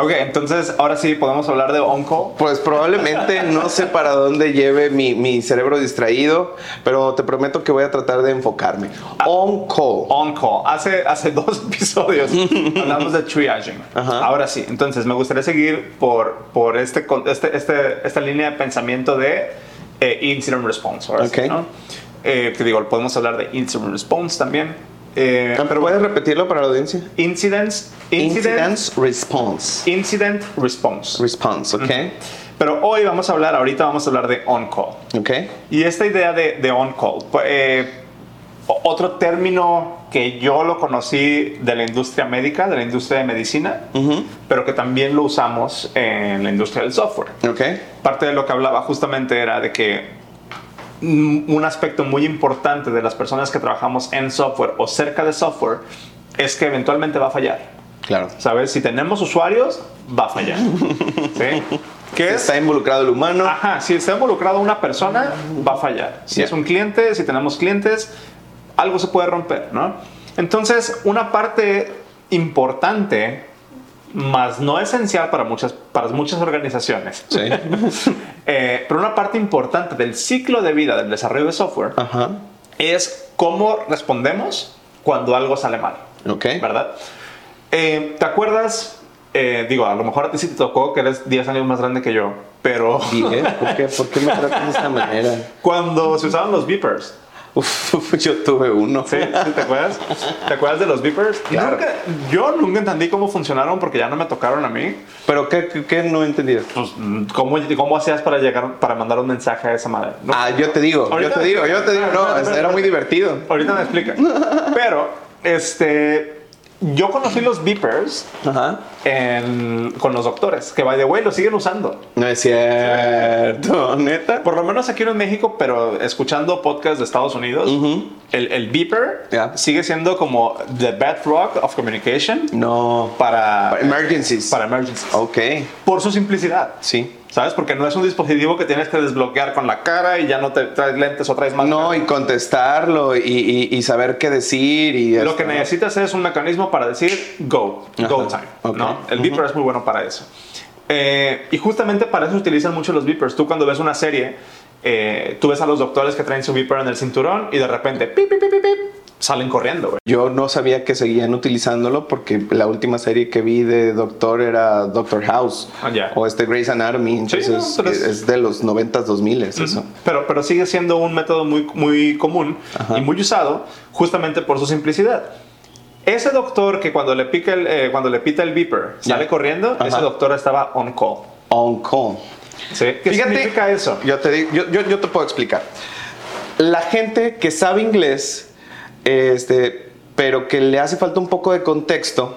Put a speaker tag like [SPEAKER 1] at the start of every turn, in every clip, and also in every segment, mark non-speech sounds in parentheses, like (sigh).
[SPEAKER 1] Ok, entonces ahora sí podemos hablar de on-call.
[SPEAKER 2] Pues probablemente (laughs) no sé para dónde lleve mi, mi cerebro distraído, pero te prometo que voy a tratar de enfocarme. On call.
[SPEAKER 1] On-call. Hace, hace (laughs) dos episodios (laughs) hablamos de triaging.
[SPEAKER 2] Ajá.
[SPEAKER 1] Ahora sí, entonces me gustaría seguir por, por este, este, este- esta línea de pensamiento de eh, incident response. Ahora sí,
[SPEAKER 2] Ok.
[SPEAKER 1] ¿no? Eh, que digo, podemos hablar de incident response también. Eh,
[SPEAKER 2] ¿Pero puedes repetirlo para la audiencia?
[SPEAKER 1] incidents, incident,
[SPEAKER 2] Incident response.
[SPEAKER 1] incident response.
[SPEAKER 2] Response, ¿ok?
[SPEAKER 1] Pero hoy vamos a hablar, ahorita vamos a hablar de on-call.
[SPEAKER 2] ¿Ok?
[SPEAKER 1] Y esta idea de, de on-call, pues, eh, otro término que yo lo conocí de la industria médica, de la industria de medicina, pero que también lo usamos en la industria del software.
[SPEAKER 2] ¿Ok?
[SPEAKER 1] Parte de lo que hablaba justamente era de que un aspecto muy importante de las personas que trabajamos en software o cerca de software es que eventualmente va a fallar.
[SPEAKER 2] Claro.
[SPEAKER 1] ¿Sabes? Si tenemos usuarios, va a fallar. (laughs) ¿Sí? ¿Qué es?
[SPEAKER 2] Está involucrado el humano.
[SPEAKER 1] Ajá, si está involucrado una persona, va a fallar. Si es un cliente, si tenemos clientes, algo se puede romper, ¿no? Entonces, una parte importante, más no esencial para muchas, para muchas organizaciones,
[SPEAKER 2] Sí. (laughs)
[SPEAKER 1] eh, pero una parte importante del ciclo de vida del desarrollo de software
[SPEAKER 2] Ajá.
[SPEAKER 1] es cómo respondemos cuando algo sale mal.
[SPEAKER 2] ¿Ok?
[SPEAKER 1] ¿verdad? Eh, ¿Te acuerdas? eh, digo, a lo mejor a ti sí te tocó que eres 10 años más grande que yo, pero
[SPEAKER 2] ¿Por qué? ¿Por qué me (laughs) tratas de esta manera?
[SPEAKER 1] cuando se usaban los beepers,
[SPEAKER 2] Uf, (laughs) yo tuve uno.
[SPEAKER 1] ¿sí? ¿Sí ¿Te acuerdas? ¿Te acuerdas de los beepers?
[SPEAKER 2] Claro.
[SPEAKER 1] Nunca- yo nunca entendí cómo funcionaron porque ya no me tocaron a mí.
[SPEAKER 2] ¿Pero qué, qué, qué no entendías?
[SPEAKER 1] Pues, ¿cómo, cómo hacías para llegar, para mandar un mensaje a esa madre? No,
[SPEAKER 2] Ah, yo te digo, yo te digo, yo te digo, no, era muy divertido.
[SPEAKER 1] Ahorita me explica. (laughs) Pero, este, yo conocí los beepers
[SPEAKER 2] Ajá.
[SPEAKER 1] en- con los doctores, que by the way lo siguen usando.
[SPEAKER 2] No es cierto, (laughs) neta.
[SPEAKER 1] Por lo menos aquí en México, pero escuchando podcasts de Estados Unidos, el, el beeper sigue siendo como the bedrock of communication
[SPEAKER 2] No.
[SPEAKER 1] para,
[SPEAKER 2] Para emergencies.
[SPEAKER 1] para emergencies.
[SPEAKER 2] Ok,
[SPEAKER 1] Por su simplicidad.
[SPEAKER 2] sí.
[SPEAKER 1] ¿Sabes? Porque no es un dispositivo que tienes que desbloquear con la cara y ya no te traes lentes o traes más.
[SPEAKER 2] No, y contestarlo y, y- y saber qué decir y
[SPEAKER 1] Lo
[SPEAKER 2] esto,
[SPEAKER 1] que
[SPEAKER 2] ¿no?
[SPEAKER 1] necesitas es un mecanismo para decir go, go time.
[SPEAKER 2] Ok.
[SPEAKER 1] ¿no? El beeper es muy bueno para eso. Eh, y justamente para eso utilizan mucho los beepers. Tú cuando ves una serie, eh, tú ves a los doctores que traen su beeper en el cinturón y de repente pip, pip, pip, pip, pip, salen corriendo. güey.
[SPEAKER 2] Yo no sabía que seguían utilizándolo porque la última serie que vi de Doctor era Doctor House
[SPEAKER 1] Ah, ya.
[SPEAKER 2] o este Grey's Anatomy, entonces
[SPEAKER 1] no, pero es-
[SPEAKER 2] es de los 90s, 2000 eso.
[SPEAKER 1] Pero, pero sigue siendo un método muy, muy común y muy usado justamente por su simplicidad. Ese doctor que cuando le, pica el, eh, cuando le pita el beeper sale
[SPEAKER 2] Ya.
[SPEAKER 1] corriendo,
[SPEAKER 2] Ajá.
[SPEAKER 1] ese doctor estaba on call.
[SPEAKER 2] On call.
[SPEAKER 1] ¿sí? ¿Qué significa eso?
[SPEAKER 2] Yo te, digo- yo, yo, yo te puedo explicar. La gente que sabe inglés, este, pero que le hace falta un poco de contexto,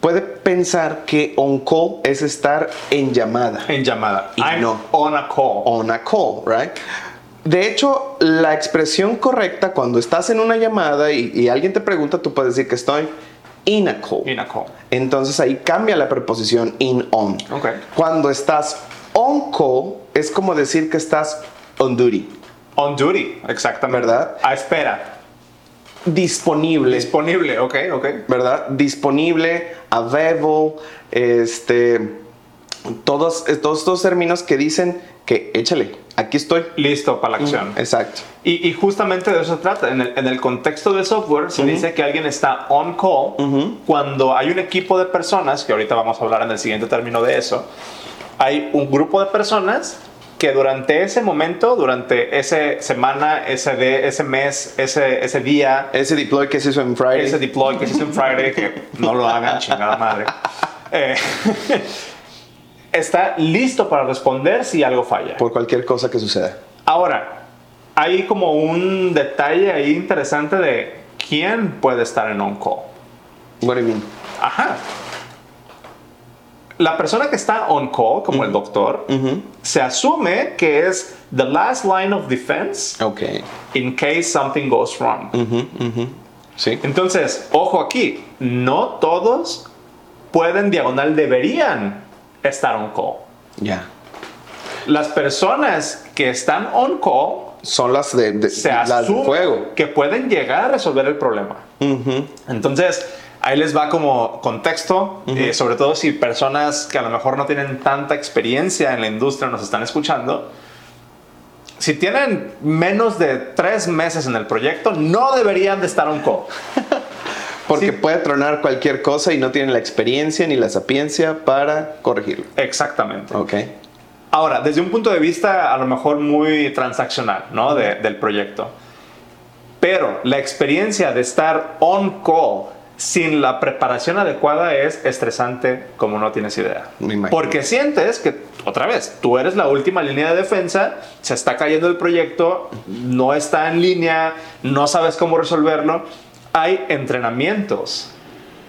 [SPEAKER 2] puede pensar que on call es estar en llamada.
[SPEAKER 1] En llamada.
[SPEAKER 2] Y
[SPEAKER 1] I'm
[SPEAKER 2] no.
[SPEAKER 1] on a call.
[SPEAKER 2] On a call, right? De hecho, la expresión correcta cuando estás en una llamada y, y alguien te pregunta, tú puedes decir que estoy in a call.
[SPEAKER 1] In a call.
[SPEAKER 2] Entonces ahí cambia la preposición in on.
[SPEAKER 1] Ok.
[SPEAKER 2] Cuando estás on call es como decir que estás on duty,
[SPEAKER 1] On duty, exactamente.
[SPEAKER 2] ¿Verdad?
[SPEAKER 1] A espera.
[SPEAKER 2] Disponible,
[SPEAKER 1] Disponible, ok, ok.
[SPEAKER 2] ¿verdad? Disponible, available, este, todos, todos estos términos que dicen que échale, aquí estoy.
[SPEAKER 1] Listo para la acción.
[SPEAKER 2] Exacto.
[SPEAKER 1] Y, y justamente de eso se trata. En el, en el contexto de software se dice que alguien está on call cuando hay un equipo de personas, que ahorita vamos a hablar en el siguiente término de eso, hay un grupo de personas que durante ese momento, durante esa semana, ese, de, ese mes, ese, ese día,
[SPEAKER 2] Ese deploy que se hizo en Friday.
[SPEAKER 1] ese deploy que se hizo en Friday, que no lo hagan, (laughs) chingada madre, eh, está listo para responder si algo falla.
[SPEAKER 2] por cualquier cosa que suceda.
[SPEAKER 1] Ahora, hay como un detalle ahí interesante de quién puede estar en on-call.
[SPEAKER 2] What do you mean?
[SPEAKER 1] Ajá. La persona que está on-call, como el doctor, se asume que es the last line of defense
[SPEAKER 2] Ok.
[SPEAKER 1] in case something goes wrong.
[SPEAKER 2] Sí.
[SPEAKER 1] Entonces, ojo aquí, no todos pueden diagonal, deberían estar on-call.
[SPEAKER 2] Ya.
[SPEAKER 1] Las personas que están on-call
[SPEAKER 2] Son las de, de-
[SPEAKER 1] se
[SPEAKER 2] las de
[SPEAKER 1] asume
[SPEAKER 2] fuego.
[SPEAKER 1] que pueden llegar a resolver el problema. Entonces, ahí les va como contexto, eh, sobre todo si personas que a lo mejor no tienen tanta experiencia en la industria nos están escuchando. Si tienen menos de tres meses en el proyecto, no deberían de estar on call. (laughs)
[SPEAKER 2] Porque puede tronar cualquier cosa y no tienen la experiencia ni la sapiencia para corregirlo.
[SPEAKER 1] Exactamente.
[SPEAKER 2] Ok.
[SPEAKER 1] Ahora, desde un punto de vista a lo mejor muy transaccional, ¿no? De- del proyecto. Pero la experiencia de estar on call sin la preparación adecuada es estresante como no tienes idea. Porque sientes que, otra vez, tú eres la última línea de defensa, se está cayendo el proyecto, no está en línea, no sabes cómo resolverlo. Hay entrenamientos,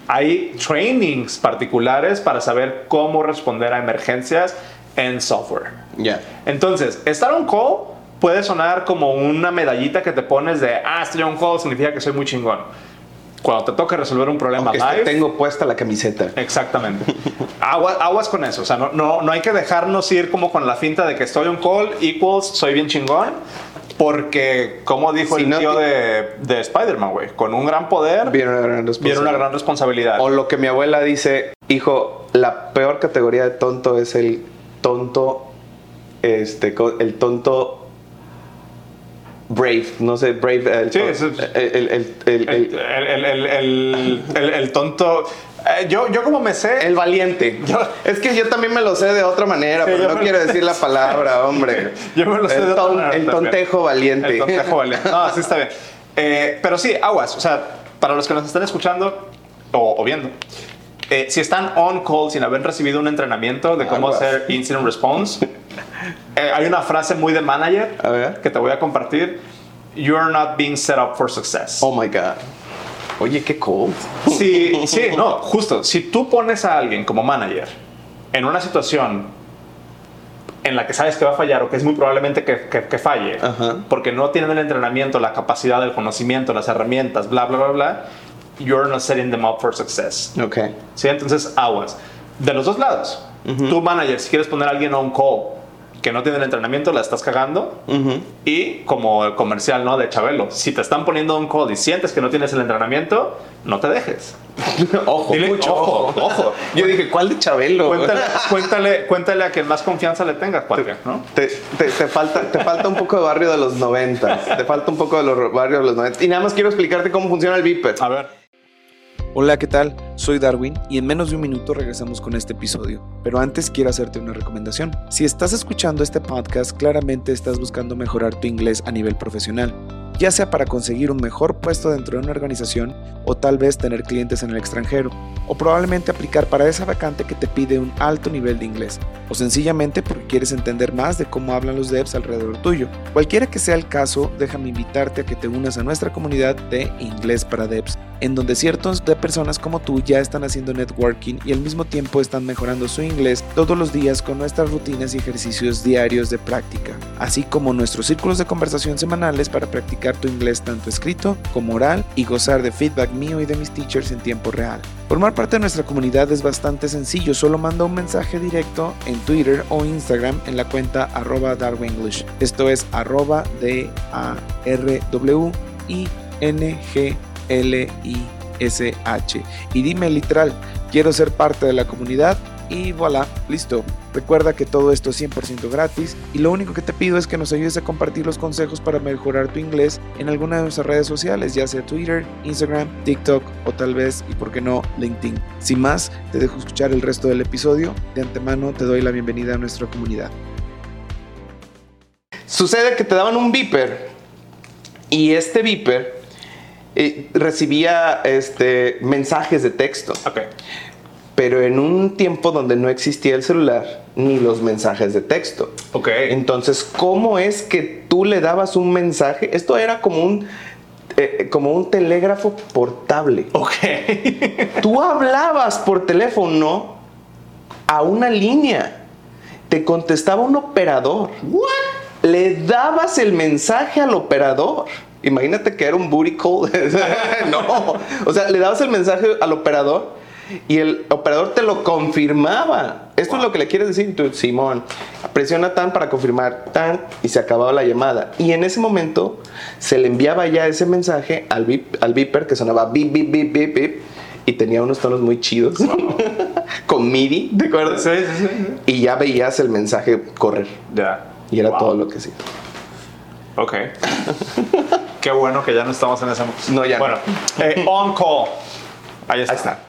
[SPEAKER 1] hay trainings particulares para saber cómo responder a emergencias en software.
[SPEAKER 2] Ya.
[SPEAKER 1] Entonces, estar on call puede sonar como una medallita que te pones de, ah, estoy on call significa que soy muy chingón. Cuando te toca resolver un problema
[SPEAKER 2] este
[SPEAKER 1] live,
[SPEAKER 2] tengo puesta la camiseta.
[SPEAKER 1] Exactamente. Aguas, aguas con eso. O sea, no, no, no hay que dejarnos ir como con la finta de que estoy on call equals soy bien chingón. Porque, como dijo
[SPEAKER 2] Si
[SPEAKER 1] el
[SPEAKER 2] no
[SPEAKER 1] tío
[SPEAKER 2] te-
[SPEAKER 1] de, de Spider-Man, güey, con un gran poder
[SPEAKER 2] Viene una gran responsabilidad.
[SPEAKER 1] viene una gran responsabilidad.
[SPEAKER 2] O lo que mi abuela dice, hijo, la peor categoría de tonto es el tonto, este, el tonto brave, no sé, brave, el,
[SPEAKER 1] Sí, es-
[SPEAKER 2] el, el- el-
[SPEAKER 1] tonto. eh, yo, yo, como me sé.
[SPEAKER 2] el valiente.
[SPEAKER 1] Yo-
[SPEAKER 2] es que yo también me lo sé de otra manera,
[SPEAKER 1] Sí,
[SPEAKER 2] pero no quiero decir la (laughs) palabra, hombre.
[SPEAKER 1] Yo me lo sé
[SPEAKER 2] el,
[SPEAKER 1] de otra
[SPEAKER 2] ton-
[SPEAKER 1] manera
[SPEAKER 2] el
[SPEAKER 1] también.
[SPEAKER 2] tontejo valiente.
[SPEAKER 1] El tontejo valiente. No, sí está bien. Eh, pero sí, aguas. O sea, para los que nos están escuchando o, o viendo, eh, si están on call sin haber recibido un entrenamiento de cómo
[SPEAKER 2] Aguas.
[SPEAKER 1] hacer incident response, (laughs) eh, hay una frase muy de manager
[SPEAKER 2] A ver.
[SPEAKER 1] que te voy a compartir. You are not being set up for success.
[SPEAKER 2] Oh my God. Oye, qué cold.
[SPEAKER 1] Sí, sí, no, justo. Si tú pones a alguien como manager en una situación en la que sabes que va a fallar o que es muy probablemente que, que- que falle,
[SPEAKER 2] Ajá.
[SPEAKER 1] porque no tienen el entrenamiento, la capacidad, el conocimiento, las herramientas, bla, bla, bla, bla, you're not setting them up for success.
[SPEAKER 2] Ok.
[SPEAKER 1] ¿Sí? Entonces, aguas. De los dos lados. Tu manager, si quieres poner a alguien on call que no tiene el entrenamiento, la estás cagando. Y como el comercial, ¿no? De Chabelo. Si te están poniendo on call y sientes que no tienes el entrenamiento, no te dejes. (laughs)
[SPEAKER 2] Ojo,
[SPEAKER 1] Dile,
[SPEAKER 2] mucho
[SPEAKER 1] ojo, ojo.
[SPEAKER 2] Yo dije, ¿cuál de Chabelo?
[SPEAKER 1] Cuéntale, (laughs) cuéntale, cuéntale a quien más confianza le tengas, cuate, ¿no?
[SPEAKER 2] Te, te- te falta, te falta un poco de barrio de los 90. Te falta un poco de los barrios de los 90. Y nada más quiero explicarte cómo funciona el Viper.
[SPEAKER 1] A ver.
[SPEAKER 3] Hola, ¿qué tal? Soy Darwin y en menos de un minuto regresamos con este episodio. Pero antes quiero hacerte una recomendación. Si estás escuchando este podcast, claramente estás buscando mejorar tu inglés a nivel profesional, ya sea para conseguir un mejor puesto dentro de una organización o tal vez tener clientes en el extranjero, o probablemente aplicar para esa vacante que te pide un alto nivel de inglés, o sencillamente porque quieres entender más de cómo hablan los devs alrededor tuyo. Cualquiera que sea el caso, déjame invitarte a que te unas a nuestra comunidad de Inglés para Devs en donde ciertos de personas como tú ya están haciendo networking y al mismo tiempo están mejorando su inglés todos los días con nuestras rutinas y ejercicios diarios de práctica, así como nuestros círculos de conversación semanales para practicar tu inglés tanto escrito como oral y gozar de feedback mío y de mis teachers en tiempo real. Formar parte de nuestra comunidad es bastante sencillo, solo manda un mensaje directo en Twitter o Instagram en la cuenta arroba darwenglish. Esto es arroba D A R W I N G L-I-S-H. Y dime literal, quiero ser parte de la comunidad y voilà, listo. Recuerda que todo esto es 100% gratis y lo único que te pido es que nos ayudes a compartir los consejos para mejorar tu inglés en alguna de nuestras redes sociales, ya sea Twitter, Instagram, TikTok o tal vez, y por qué no, LinkedIn. Sin más, te dejo escuchar el resto del episodio. De antemano te doy la bienvenida a nuestra comunidad.
[SPEAKER 2] Sucede que te daban un beeper y este beeper eh, recibía este, mensajes de texto,
[SPEAKER 1] Ok.
[SPEAKER 2] pero en un tiempo donde no existía el celular ni los mensajes de texto.
[SPEAKER 1] Ok.
[SPEAKER 2] Entonces, ¿cómo es que tú le dabas un mensaje? Esto era como un, eh, como un telégrafo portable.
[SPEAKER 1] Ok. (laughs)
[SPEAKER 2] Tú hablabas por teléfono a una línea. Te contestaba un operador. Le dabas el mensaje al operador. Imagínate que era un booty call. (laughs) no. O sea, le dabas el mensaje al operador y el operador te lo confirmaba. Esto es lo que le quieres decir Simón. Presiona tan para confirmar tan y se acababa la llamada. Y en ese momento se le enviaba ya ese mensaje al, beep, que sonaba bip, bip, bip, bip, bip. Y tenía unos tonos muy chidos. (laughs) Con MIDI, ¿de acuerdo?
[SPEAKER 1] Sí, sí, sí.
[SPEAKER 2] Y ya veías el mensaje correr.
[SPEAKER 1] Ya. Yeah.
[SPEAKER 2] Y era todo lo que sí.
[SPEAKER 1] Ok. Qué bueno que ya no estamos en esa.
[SPEAKER 2] No, ya.
[SPEAKER 1] Bueno, no. Eh, on call.
[SPEAKER 2] Ahí está.